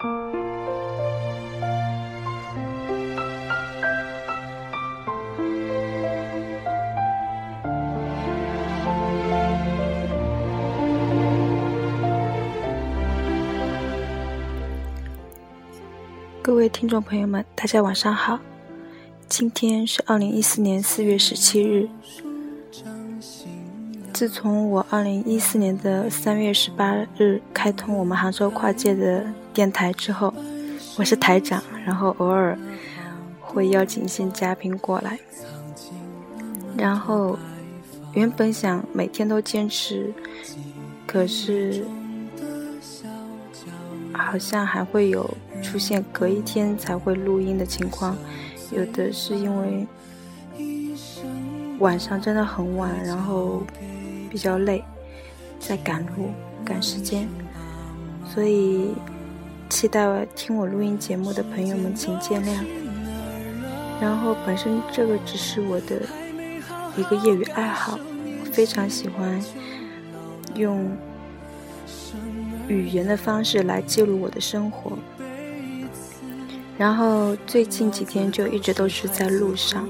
各位听众朋友们，大家晚上好。今天是二零一四年四月十七日。自从我二零一四年的三月十八日开通我们杭州跨界的电台之后，我是台长，然后偶尔会邀请一些嘉宾过来。然后原本想每天都坚持，可是好像还会有。出现隔一天才会录音的情况，有的是因为晚上真的很晚，然后比较累，在赶路赶时间，所以期待听我录音节目的朋友们请见谅。然后本身这个只是我的一个业余爱好，非常喜欢用语言的方式来记录我的生活。然后最近几天就一直都是在路上，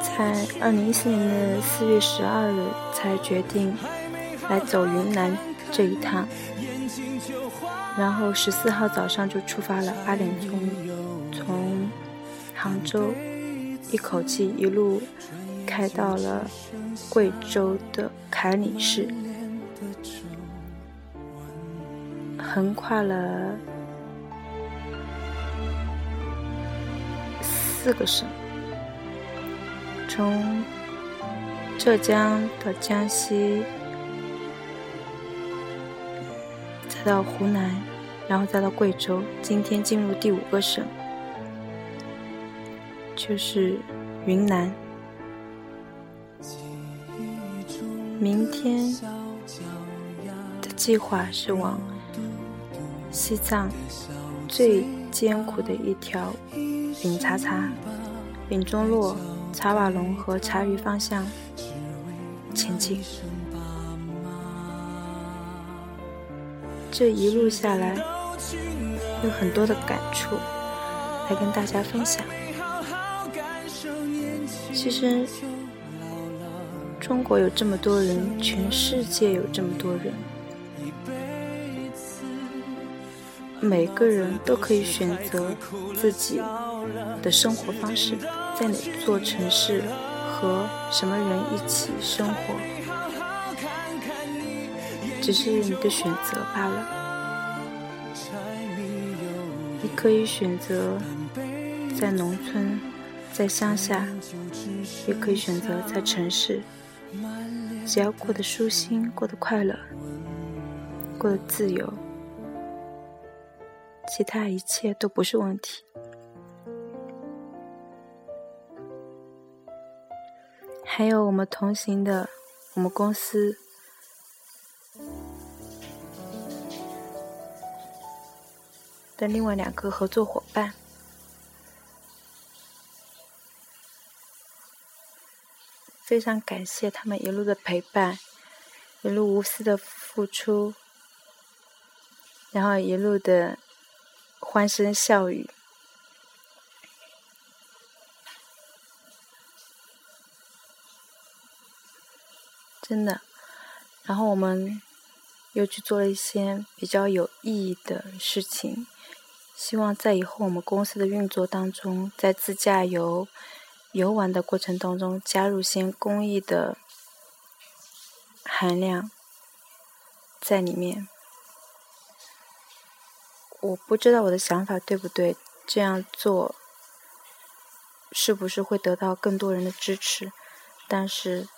在二零一四年的四月十二日才决定来走云南这一趟，然后十四号早上就出发了，八点钟从杭州一口气一路开到了贵州的凯里市，横跨了。四个省，从浙江到江西，到湖南，然后再到贵州，今天进入第五个省，就是云南。明天的计划是往西藏最艰苦的一条。丙察察、丙中洛、察瓦龙和察隅方向前进。这一路下来，有很多的感触来跟大家分享。其实，中国有这么多人，全世界有这么多人。每个人都可以选择自己的生活方式，在哪座城市和什么人一起生活，只是你的选择罢了。你可以选择在农村，在乡下，也可以选择在城市，只要过得舒心，过得快乐，过得自由。其他一切都不是问题。还有我们同行的，我们公司的另外两个合作伙伴，非常感谢他们一路的陪伴，一路无私的付出，然后一路的。欢声笑语，真的。然后我们又去做了一些比较有意义的事情，希望在以后我们公司的运作当中，在自驾游、游玩的过程当中，加入些公益的含量在里面。我不知道我的想法对不对，这样做是不是会得到更多人的支持？但是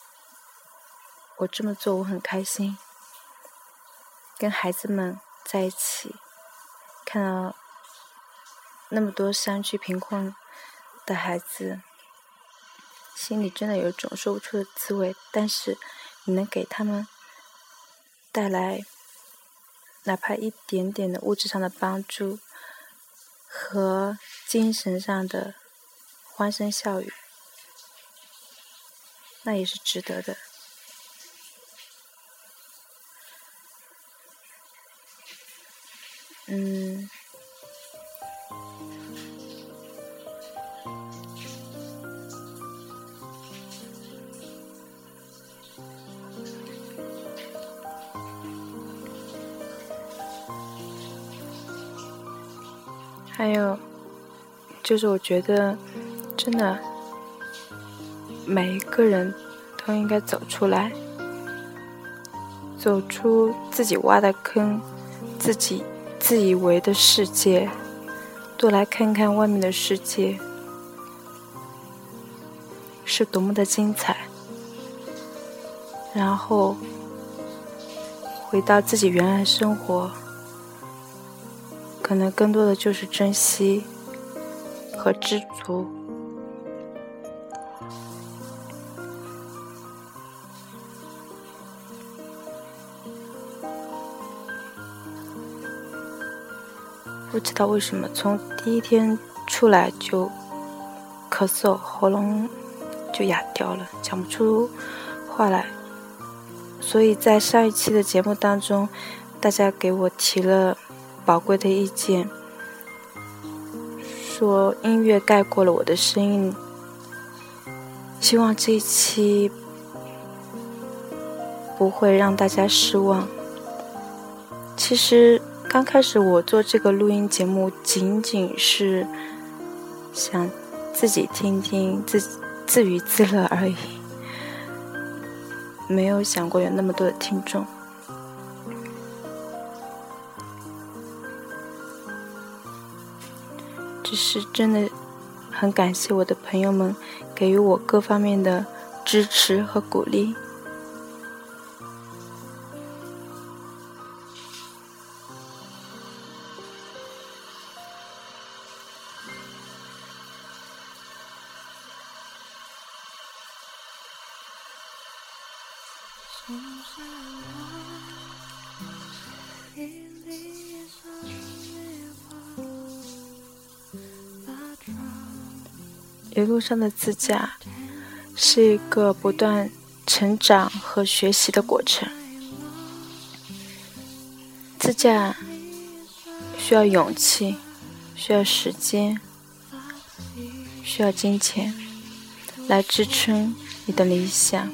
我这么做我很开心，跟孩子们在一起，看到那么多山区贫困的孩子，心里真的有一种说不出的滋味。但是你能给他们带来。哪怕一点点的物质上的帮助和精神上的欢声笑语，那也是值得的。嗯。还有，就是我觉得，真的，每一个人都应该走出来，走出自己挖的坑，自己自以为的世界，多来看看外面的世界是多么的精彩，然后回到自己原来生活。可能更多的就是珍惜和知足。不知道为什么，从第一天出来就咳嗽，喉咙就哑掉了，讲不出话来。所以在上一期的节目当中，大家给我提了。宝贵的意见，说音乐盖过了我的声音。希望这一期不会让大家失望。其实刚开始我做这个录音节目，仅仅是想自己听听，自自娱自乐而已，没有想过有那么多的听众。只是真的很感谢我的朋友们给予我各方面的支持和鼓励。一路上的自驾是一个不断成长和学习的过程。自驾需要勇气，需要时间，需要金钱来支撑你的理想。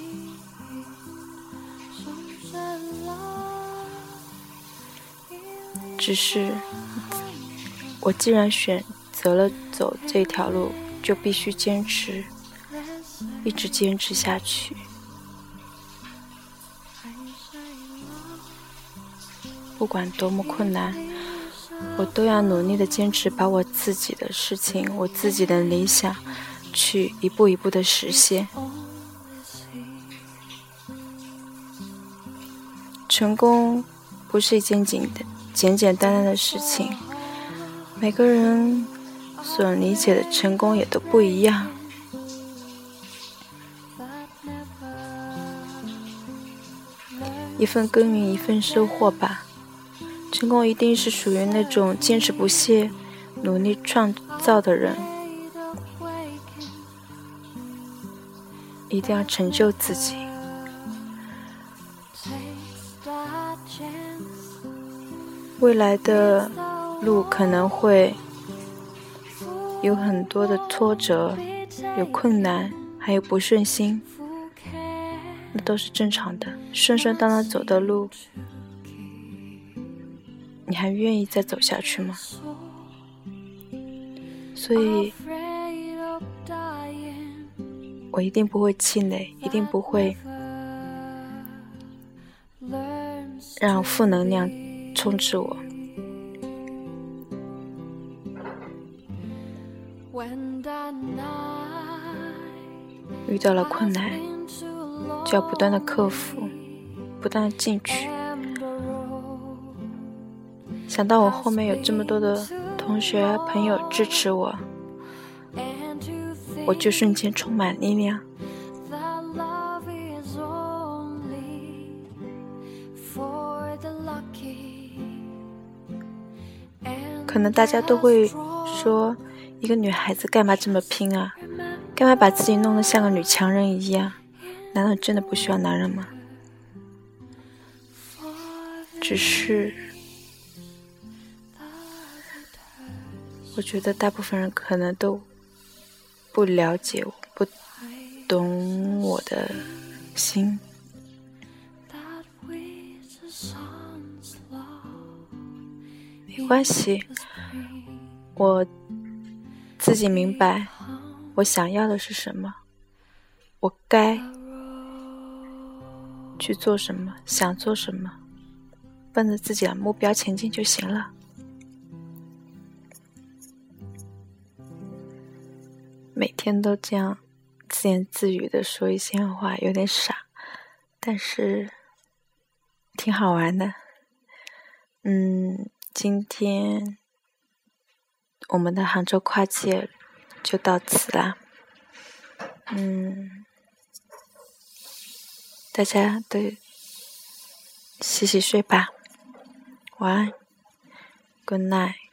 只是我既然选择了走这条路。就必须坚持，一直坚持下去。不管多么困难，我都要努力的坚持，把我自己的事情、我自己的理想，去一步一步的实现。成功不是一件简单、简简单单的事情，每个人。所理解的成功也都不一样。一份耕耘一份收获吧。成功一定是属于那种坚持不懈、努力创造的人。一定要成就自己。未来的路可能会。有很多的挫折，有困难，还有不顺心，那都是正常的。顺顺当当走的路，你还愿意再走下去吗？所以，我一定不会气馁，一定不会让负能量充斥我。遇到了困难，就要不断的克服，不断的进取。想到我后面有这么多的同学朋友支持我，我就瞬间充满力量。可能大家都会说。一个女孩子干嘛这么拼啊？干嘛把自己弄得像个女强人一样？难道真的不需要男人吗？只是我觉得大部分人可能都不了解我，不懂我的心。没关系，我自己明白我想要的是什么，我该去做什么，想做什么，奔着自己的目标前进就行了。每天都这样自言自语的说一些话，有点傻，但是挺好玩的。嗯，今天我们的杭州跨界就到此啦。嗯，大家都洗洗睡吧，晚安，Good night。